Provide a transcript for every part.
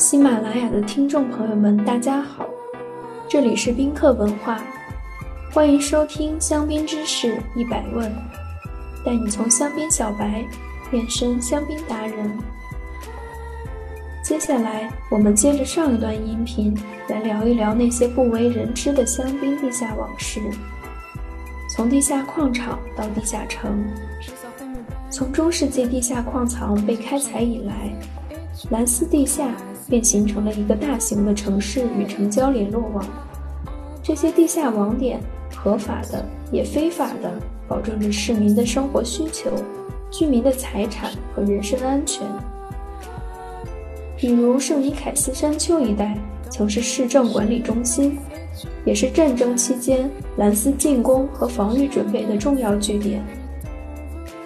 喜马拉雅的听众朋友们，大家好，这里是宾客文化，欢迎收听香槟知识一百问，带你从香槟小白变身香槟达人。接下来，我们接着上一段音频来聊一聊那些不为人知的香槟地下往事，从地下矿场到地下城，从中世纪地下矿藏被开采以来，兰斯地下。便形成了一个大型的城市与城郊联络网。这些地下网点，合法的也非法的，保证着市民的生活需求、居民的财产和人身安全。比如圣尼凯斯山丘一带，曾是市政管理中心，也是战争期间兰斯进攻和防御准备的重要据点。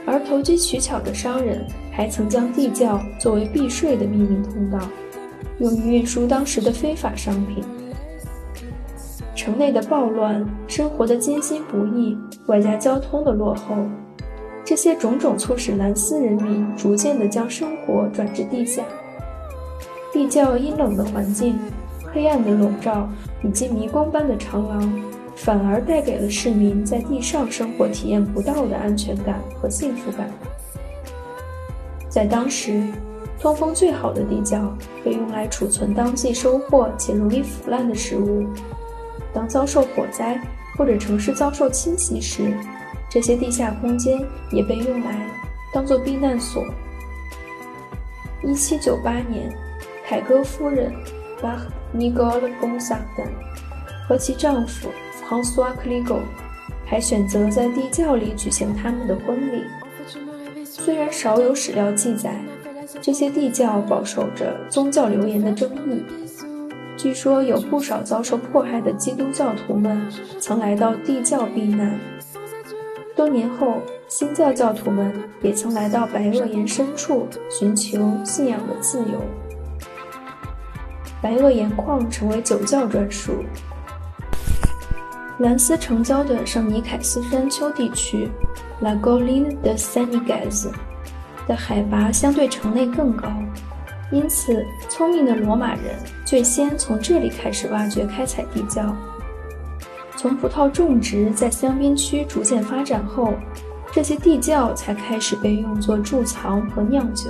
而投机取巧的商人还曾将地窖作为避税的秘密通道。用于运输当时的非法商品。城内的暴乱、生活的艰辛不易，外加交通的落后，这些种种促使兰斯人民逐渐地将生活转至地下。地窖阴冷的环境、黑暗的笼罩以及迷宫般的长廊，反而带给了市民在地上生活体验不到的安全感和幸福感。在当时。通风最好的地窖被用来储存当季收获且容易腐烂的食物。当遭受火灾或者城市遭受侵袭时，这些地下空间也被用来当做避难所。1798年，凯歌夫人 Bach Nicole Gonzaga 和其丈夫 François Cligo 还选择在地窖里举行他们的婚礼。虽然少有史料记载。这些地窖饱受着宗教流言的争议。据说有不少遭受迫害的基督教徒们曾来到地窖避难。多年后，新教教徒们也曾来到白垩岩深处寻求信仰的自由。白垩岩矿成为酒窖专属。兰斯城郊的圣尼凯斯山丘地区 （La g o l i n e de Saint-Nicaise。的海拔相对城内更高，因此聪明的罗马人最先从这里开始挖掘开采地窖。从葡萄种植在香槟区逐渐发展后，这些地窖才开始被用作贮藏和酿酒。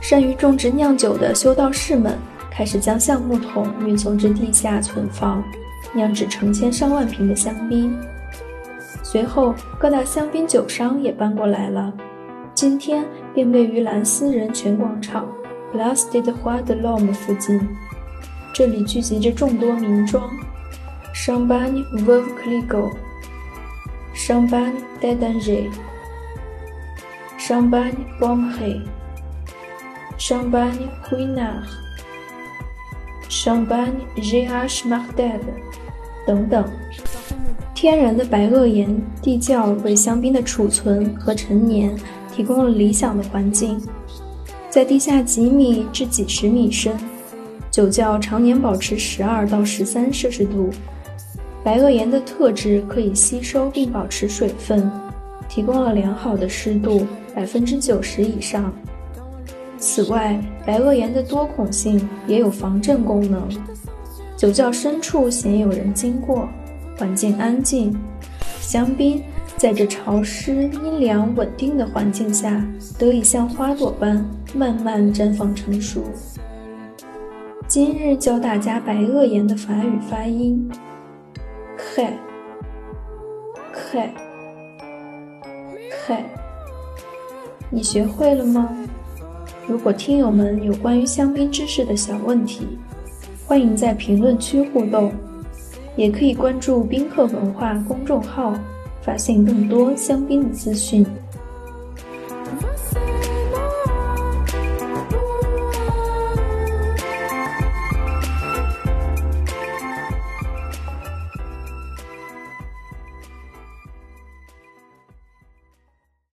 善于种植酿酒的修道士们开始将橡木桶运送至地下存放，酿制成千上万瓶的香槟。随后，各大香槟酒商也搬过来了。今天便位于兰斯人权广场 （Place des Rois de l'Homme） 附近，这里聚集着众多名庄：Champagne Veuve Clicquot、Champagne d'Anger、Champagne Bombré、Champagne Ruinart、Champagne GH Martel 等等。天然的白垩岩地窖为香槟的储存和陈年。提供了理想的环境，在地下几米至几十米深，酒窖常年保持十二到十三摄氏度。白垩岩的特质可以吸收并保持水分，提供了良好的湿度百分之九十以上。此外，白垩岩的多孔性也有防震功能。酒窖深处鲜有人经过，环境安静，香槟。在这潮湿、阴凉、稳定的环境下，得以像花朵般慢慢绽放成熟。今日教大家白垩岩的法语发音，k，k，k，你学会了吗？如果听友们有关于香槟知识的小问题，欢迎在评论区互动，也可以关注宾客文化公众号。发现更多香槟的资讯。